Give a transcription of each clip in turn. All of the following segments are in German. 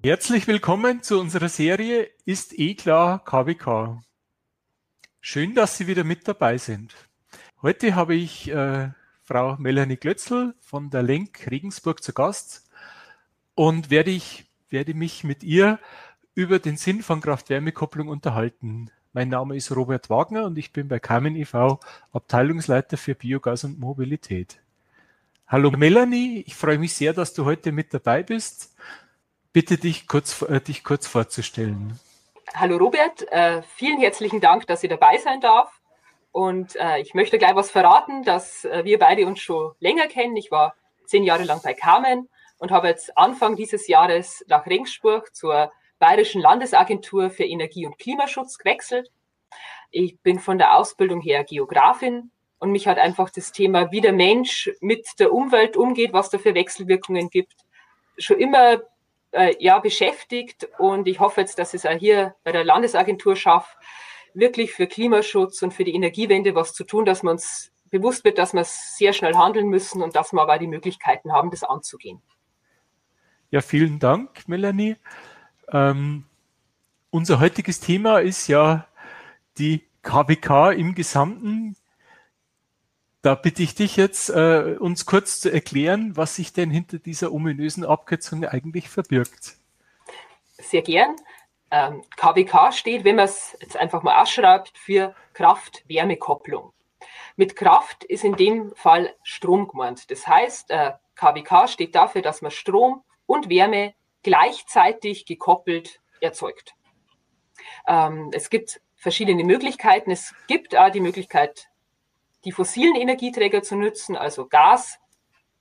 Herzlich willkommen zu unserer Serie Ist eh klar KWK. Schön, dass Sie wieder mit dabei sind. Heute habe ich äh, Frau Melanie Glötzl von der Lenk Regensburg zu Gast und werde, ich, werde mich mit ihr über den Sinn von Kraft-Wärme-Kopplung unterhalten. Mein Name ist Robert Wagner und ich bin bei Carmen e.V. Abteilungsleiter für Biogas und Mobilität. Hallo Melanie, ich freue mich sehr, dass du heute mit dabei bist bitte dich kurz, äh, dich kurz vorzustellen. Hallo Robert, äh, vielen herzlichen Dank, dass ich dabei sein darf. Und äh, ich möchte gleich was verraten, dass äh, wir beide uns schon länger kennen. Ich war zehn Jahre lang bei Carmen und habe jetzt Anfang dieses Jahres nach Regensburg zur Bayerischen Landesagentur für Energie und Klimaschutz gewechselt. Ich bin von der Ausbildung her Geografin und mich hat einfach das Thema, wie der Mensch mit der Umwelt umgeht, was da für Wechselwirkungen gibt, schon immer äh, ja, beschäftigt. Und ich hoffe jetzt, dass es auch hier bei der Landesagentur schafft, wirklich für Klimaschutz und für die Energiewende was zu tun, dass wir uns bewusst wird, dass wir sehr schnell handeln müssen und dass wir aber die Möglichkeiten haben, das anzugehen. Ja, vielen Dank, Melanie. Ähm, unser heutiges Thema ist ja die KWK im Gesamten. Da bitte ich dich jetzt, äh, uns kurz zu erklären, was sich denn hinter dieser ominösen Abkürzung eigentlich verbirgt. Sehr gern. Ähm, KWK steht, wenn man es jetzt einfach mal ausschreibt, für Kraft-Wärme-Kopplung. Mit Kraft ist in dem Fall Strom gemeint. Das heißt, äh, KWK steht dafür, dass man Strom und Wärme gleichzeitig gekoppelt erzeugt. Ähm, es gibt verschiedene Möglichkeiten. Es gibt auch die Möglichkeit, die fossilen Energieträger zu nutzen, also Gas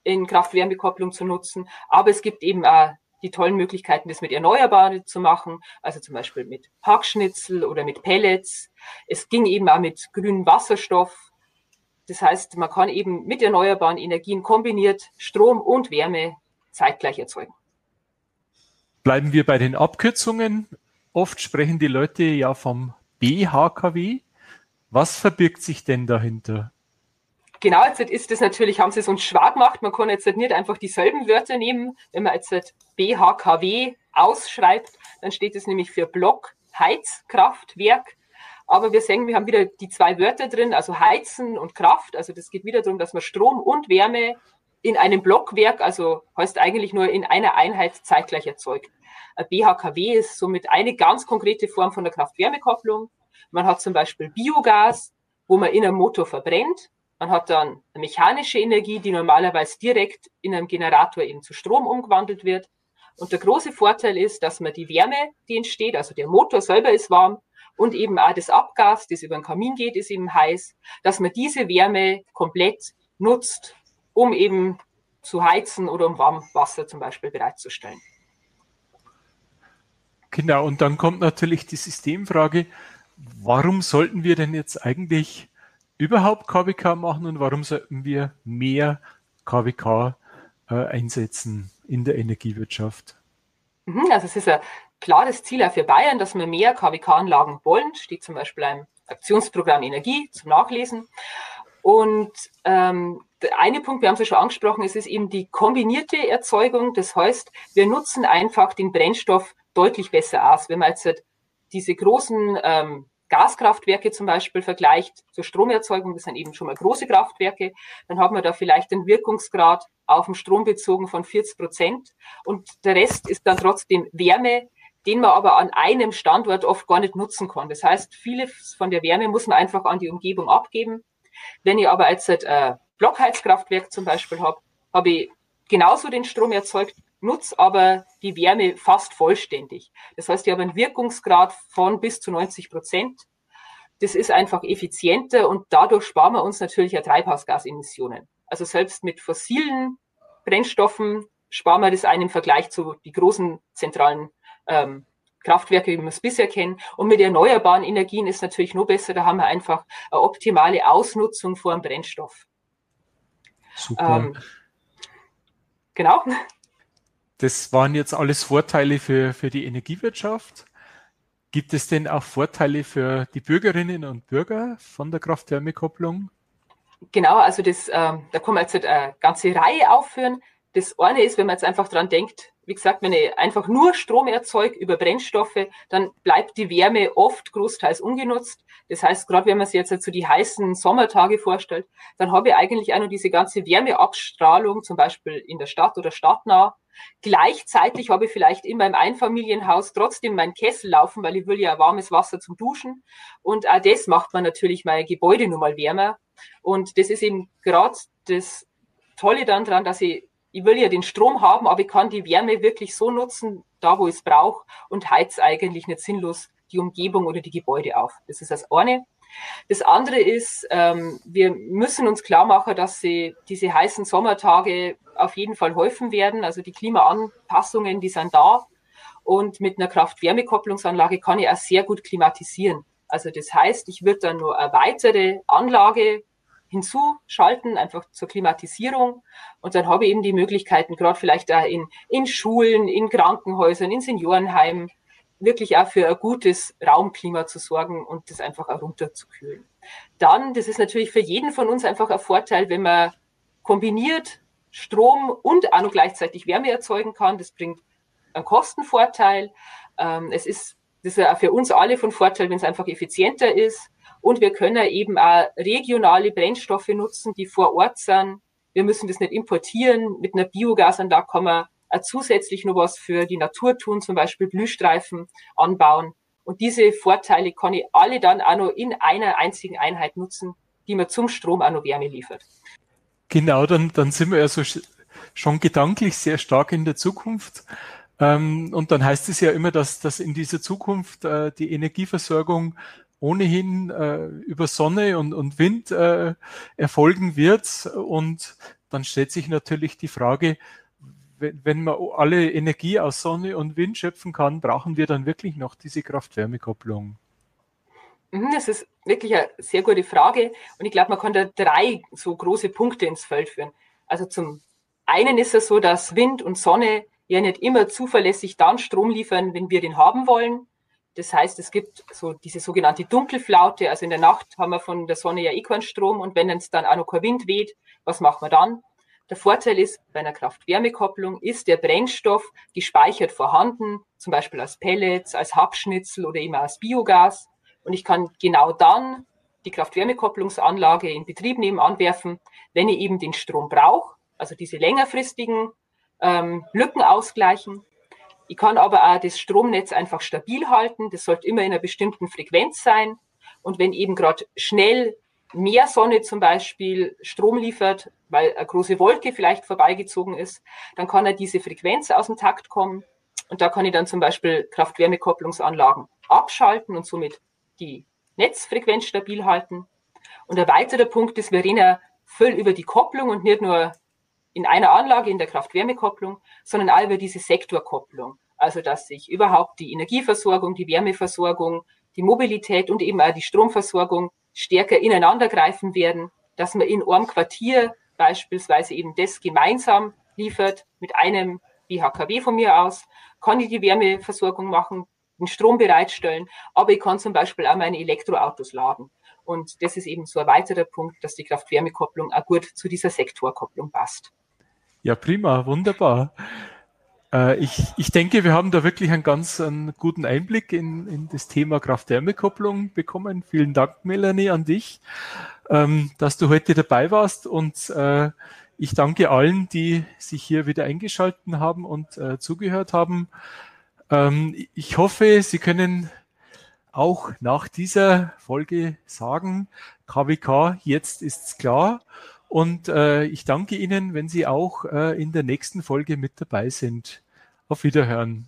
in Kraft-Wärme-Kopplung zu nutzen. Aber es gibt eben auch die tollen Möglichkeiten, das mit Erneuerbaren zu machen, also zum Beispiel mit Hackschnitzel oder mit Pellets. Es ging eben auch mit grünem Wasserstoff. Das heißt, man kann eben mit erneuerbaren Energien kombiniert Strom und Wärme zeitgleich erzeugen. Bleiben wir bei den Abkürzungen. Oft sprechen die Leute ja vom BHKW. Was verbirgt sich denn dahinter? Genau, jetzt ist es natürlich, haben sie es uns schwer gemacht. Man kann jetzt nicht einfach dieselben Wörter nehmen. Wenn man jetzt BHKW ausschreibt, dann steht es nämlich für Block Heizkraftwerk. Aber wir sehen, wir haben wieder die zwei Wörter drin, also Heizen und Kraft. Also das geht wieder darum, dass man Strom und Wärme in einem Blockwerk, also heißt eigentlich nur in einer Einheit zeitgleich erzeugt. BHKW ist somit eine ganz konkrete Form von der Kraft-Wärme-Kopplung. Man hat zum Beispiel Biogas, wo man in einem Motor verbrennt. Man hat dann mechanische Energie, die normalerweise direkt in einem Generator eben zu Strom umgewandelt wird. Und der große Vorteil ist, dass man die Wärme, die entsteht, also der Motor selber ist warm und eben auch das Abgas, das über den Kamin geht, ist eben heiß, dass man diese Wärme komplett nutzt, um eben zu heizen oder um Warmwasser zum Beispiel bereitzustellen. Genau, und dann kommt natürlich die Systemfrage, warum sollten wir denn jetzt eigentlich überhaupt KWK machen und warum sollten wir mehr KWK äh, einsetzen in der Energiewirtschaft? Mhm, also es ist ein klares Ziel auch für Bayern, dass wir mehr KWK-Anlagen wollen. Steht zum Beispiel im Aktionsprogramm Energie zum Nachlesen. Und ähm, der eine Punkt, wir haben es ja schon angesprochen, es ist eben die kombinierte Erzeugung. Das heißt, wir nutzen einfach den Brennstoff deutlich besser aus. Wenn man jetzt diese großen ähm, Gaskraftwerke zum Beispiel vergleicht zur Stromerzeugung, das sind eben schon mal große Kraftwerke, dann hat man da vielleicht einen Wirkungsgrad auf den Strom bezogen von 40 Prozent und der Rest ist dann trotzdem Wärme, den man aber an einem Standort oft gar nicht nutzen kann. Das heißt, vieles von der Wärme muss man einfach an die Umgebung abgeben. Wenn ich aber jetzt ein äh, Blockheizkraftwerk zum Beispiel habe, habe ich genauso den Strom erzeugt, nutze aber die Wärme fast vollständig. Das heißt, ich habe einen Wirkungsgrad von bis zu 90 Prozent. Das ist einfach effizienter und dadurch sparen wir uns natürlich ja Treibhausgasemissionen. Also selbst mit fossilen Brennstoffen sparen wir das einen im Vergleich zu die großen zentralen ähm, Kraftwerke, wie wir es bisher kennen. Und mit erneuerbaren Energien ist natürlich noch besser. Da haben wir einfach eine optimale Ausnutzung vor dem Brennstoff. Super. Ähm, genau. Das waren jetzt alles Vorteile für, für die Energiewirtschaft. Gibt es denn auch Vorteile für die Bürgerinnen und Bürger von der Kraft-Wärme-Kopplung? Genau, also das, ähm, da kann man jetzt eine ganze Reihe aufführen. Das eine ist, wenn man jetzt einfach dran denkt, wie gesagt, wenn ich einfach nur Strom erzeuge über Brennstoffe, dann bleibt die Wärme oft großteils ungenutzt. Das heißt, gerade wenn man sich jetzt so also die heißen Sommertage vorstellt, dann habe ich eigentlich auch noch diese ganze Wärmeabstrahlung, zum Beispiel in der Stadt oder stadtnah. Gleichzeitig habe ich vielleicht in meinem Einfamilienhaus trotzdem meinen Kessel laufen, weil ich will ja warmes Wasser zum Duschen. Und auch das macht man natürlich mein Gebäude nun mal wärmer. Und das ist eben gerade das Tolle dann dran, dass ich ich will ja den Strom haben, aber ich kann die Wärme wirklich so nutzen, da wo ich es brauche und heiz eigentlich nicht sinnlos die Umgebung oder die Gebäude auf. Das ist das eine. Das andere ist, ähm, wir müssen uns klar machen, dass sie diese heißen Sommertage auf jeden Fall häufen werden. Also die Klimaanpassungen, die sind da. Und mit einer Kraft-Wärme-Kopplungsanlage kann ich auch sehr gut klimatisieren. Also das heißt, ich würde dann nur eine weitere Anlage hinzuschalten, einfach zur Klimatisierung. Und dann habe ich eben die Möglichkeiten, gerade vielleicht auch in, in Schulen, in Krankenhäusern, in Seniorenheimen, wirklich auch für ein gutes Raumklima zu sorgen und das einfach auch runterzukühlen. Dann, das ist natürlich für jeden von uns einfach ein Vorteil, wenn man kombiniert Strom und auch noch gleichzeitig Wärme erzeugen kann. Das bringt einen Kostenvorteil. Ähm, es ist, das ist auch für uns alle von Vorteil, wenn es einfach effizienter ist. Und wir können eben auch regionale Brennstoffe nutzen, die vor Ort sind. Wir müssen das nicht importieren. Mit einer Biogasanlage kann man auch zusätzlich noch was für die Natur tun, zum Beispiel Blühstreifen anbauen. Und diese Vorteile kann ich alle dann auch noch in einer einzigen Einheit nutzen, die mir zum Strom auch noch Wärme liefert. Genau, dann, dann sind wir ja so schon gedanklich sehr stark in der Zukunft. Ähm, und dann heißt es ja immer, dass, dass in dieser Zukunft äh, die Energieversorgung ohnehin äh, über Sonne und, und Wind äh, erfolgen wird. Und dann stellt sich natürlich die Frage, wenn, wenn man alle Energie aus Sonne und Wind schöpfen kann, brauchen wir dann wirklich noch diese Kraft-Wärme-Kopplung? Mhm, das ist wirklich eine sehr gute Frage. Und ich glaube, man kann da drei so große Punkte ins Feld führen. Also zum einen ist es so, dass Wind und Sonne ja nicht immer zuverlässig dann Strom liefern, wenn wir den haben wollen. Das heißt, es gibt so diese sogenannte Dunkelflaute. Also in der Nacht haben wir von der Sonne ja eh keinen Strom und wenn es dann auch noch kein Wind weht, was machen wir dann? Der Vorteil ist, bei einer Kraft-Wärme-Kopplung ist der Brennstoff gespeichert vorhanden, zum Beispiel als Pellets, als Habschnitzel oder eben als Biogas. Und ich kann genau dann die Kraft-Wärme-Kopplungsanlage in Betrieb nehmen, anwerfen, wenn ich eben den Strom brauche, also diese längerfristigen ähm, Lücken ausgleichen. Ich kann aber auch das Stromnetz einfach stabil halten. Das sollte immer in einer bestimmten Frequenz sein. Und wenn eben gerade schnell mehr Sonne zum Beispiel Strom liefert, weil eine große Wolke vielleicht vorbeigezogen ist, dann kann er diese Frequenz aus dem Takt kommen. Und da kann ich dann zum Beispiel Kraft-Wärme-Kopplungsanlagen abschalten und somit die Netzfrequenz stabil halten. Und ein weiterer Punkt ist, wir reden ja voll über die Kopplung und nicht nur in einer Anlage in der Kraft-Wärme-Kopplung, sondern auch über diese Sektorkopplung. Also, dass sich überhaupt die Energieversorgung, die Wärmeversorgung, die Mobilität und eben auch die Stromversorgung stärker ineinandergreifen werden, dass man in einem Quartier beispielsweise eben das gemeinsam liefert mit einem BHKW von mir aus, kann ich die Wärmeversorgung machen, den Strom bereitstellen, aber ich kann zum Beispiel auch meine Elektroautos laden. Und das ist eben so ein weiterer Punkt, dass die Kraft-Wärme-Kopplung auch gut zu dieser Sektorkopplung passt. Ja, prima, wunderbar. Äh, ich, ich denke, wir haben da wirklich einen ganz einen guten Einblick in, in das Thema Kraft-Wärme-Kopplung bekommen. Vielen Dank, Melanie, an dich, ähm, dass du heute dabei warst und äh, ich danke allen, die sich hier wieder eingeschalten haben und äh, zugehört haben. Ähm, ich hoffe, Sie können auch nach dieser Folge sagen, KWK, jetzt ist's klar. Und äh, ich danke Ihnen, wenn Sie auch äh, in der nächsten Folge mit dabei sind. Auf Wiederhören.